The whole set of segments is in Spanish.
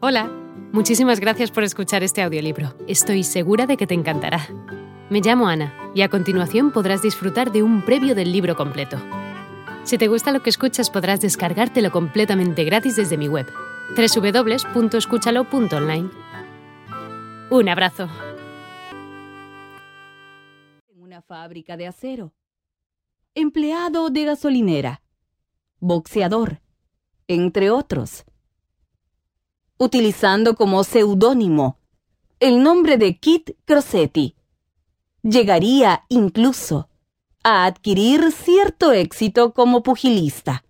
Hola, muchísimas gracias por escuchar este audiolibro. Estoy segura de que te encantará. Me llamo Ana y a continuación podrás disfrutar de un previo del libro completo. Si te gusta lo que escuchas podrás descargártelo completamente gratis desde mi web, www.escúchalo.online. Un abrazo. En una fábrica de acero. Empleado de gasolinera. Boxeador. Entre otros utilizando como seudónimo el nombre de Kit Crossetti. Llegaría incluso a adquirir cierto éxito como pugilista.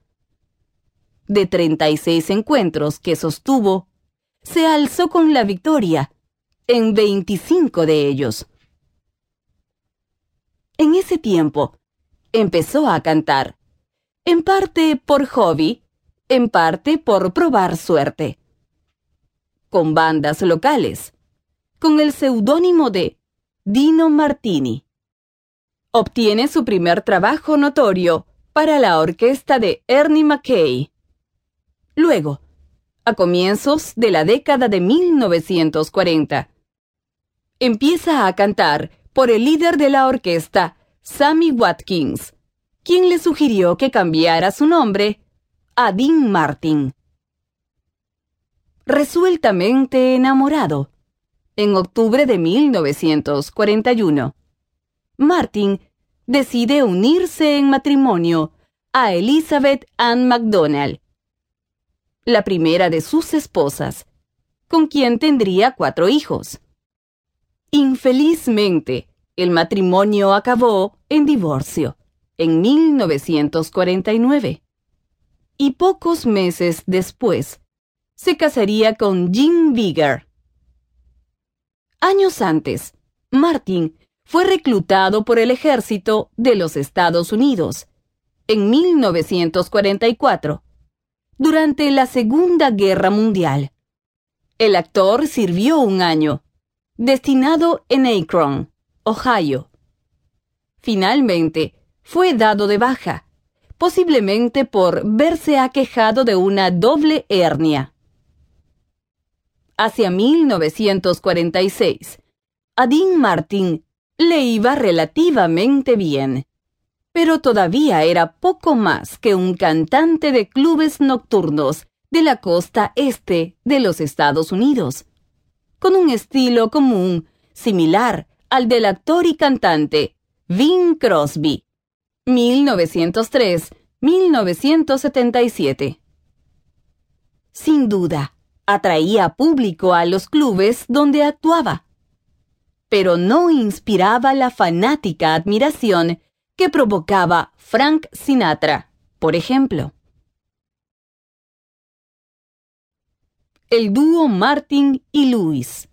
De 36 encuentros que sostuvo, se alzó con la victoria en 25 de ellos. En ese tiempo, empezó a cantar, en parte por hobby, en parte por probar suerte con bandas locales, con el seudónimo de Dino Martini. Obtiene su primer trabajo notorio para la orquesta de Ernie Mackay. Luego, a comienzos de la década de 1940, empieza a cantar por el líder de la orquesta, Sammy Watkins, quien le sugirió que cambiara su nombre a Dean Martin resueltamente enamorado. En octubre de 1941, Martin decide unirse en matrimonio a Elizabeth Ann MacDonald, la primera de sus esposas, con quien tendría cuatro hijos. Infelizmente, el matrimonio acabó en divorcio en 1949. Y pocos meses después, se casaría con Jean Bigger. Años antes, Martin fue reclutado por el ejército de los Estados Unidos en 1944, durante la Segunda Guerra Mundial. El actor sirvió un año, destinado en Akron, Ohio. Finalmente, fue dado de baja, posiblemente por verse aquejado de una doble hernia hacia 1946. A Dean Martin le iba relativamente bien, pero todavía era poco más que un cantante de clubes nocturnos de la costa este de los Estados Unidos, con un estilo común similar al del actor y cantante Vin Crosby, 1903-1977. Sin duda, atraía público a los clubes donde actuaba, pero no inspiraba la fanática admiración que provocaba Frank Sinatra, por ejemplo. El dúo Martin y Louis.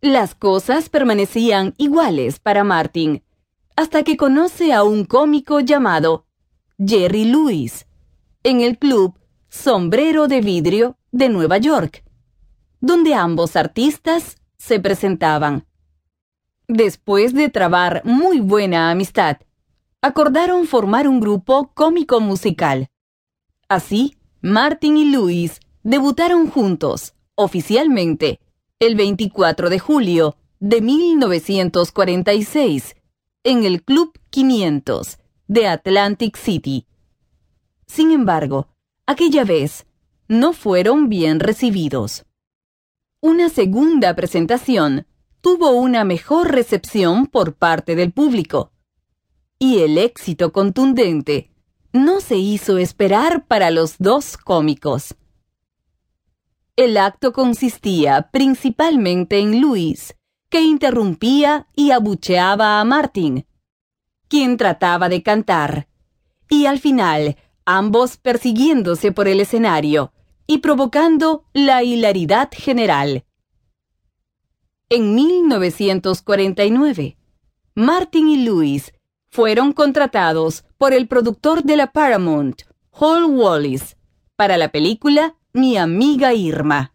Las cosas permanecían iguales para Martin hasta que conoce a un cómico llamado Jerry Lewis en el club Sombrero de Vidrio de Nueva York, donde ambos artistas se presentaban. Después de trabar muy buena amistad, acordaron formar un grupo cómico musical. Así, Martin y Luis debutaron juntos, oficialmente, el 24 de julio de 1946, en el Club 500 de Atlantic City. Sin embargo, aquella vez no fueron bien recibidos. Una segunda presentación tuvo una mejor recepción por parte del público. Y el éxito contundente no se hizo esperar para los dos cómicos. El acto consistía principalmente en Luis, que interrumpía y abucheaba a Martin, quien trataba de cantar, y al final ambos persiguiéndose por el escenario y provocando la hilaridad general. En 1949, Martin y Lewis fueron contratados por el productor de la Paramount, Hall Wallis, para la película Mi amiga Irma.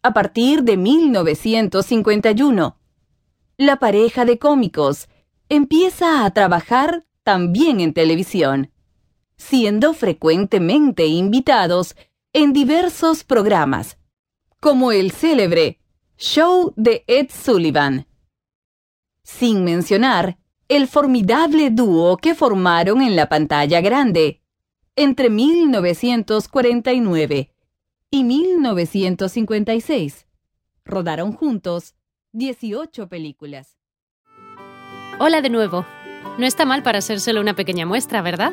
A partir de 1951, la pareja de cómicos empieza a trabajar también en televisión siendo frecuentemente invitados en diversos programas, como el célebre Show de Ed Sullivan. Sin mencionar el formidable dúo que formaron en la pantalla grande entre 1949 y 1956. Rodaron juntos 18 películas. Hola de nuevo. No está mal para solo una pequeña muestra, ¿verdad?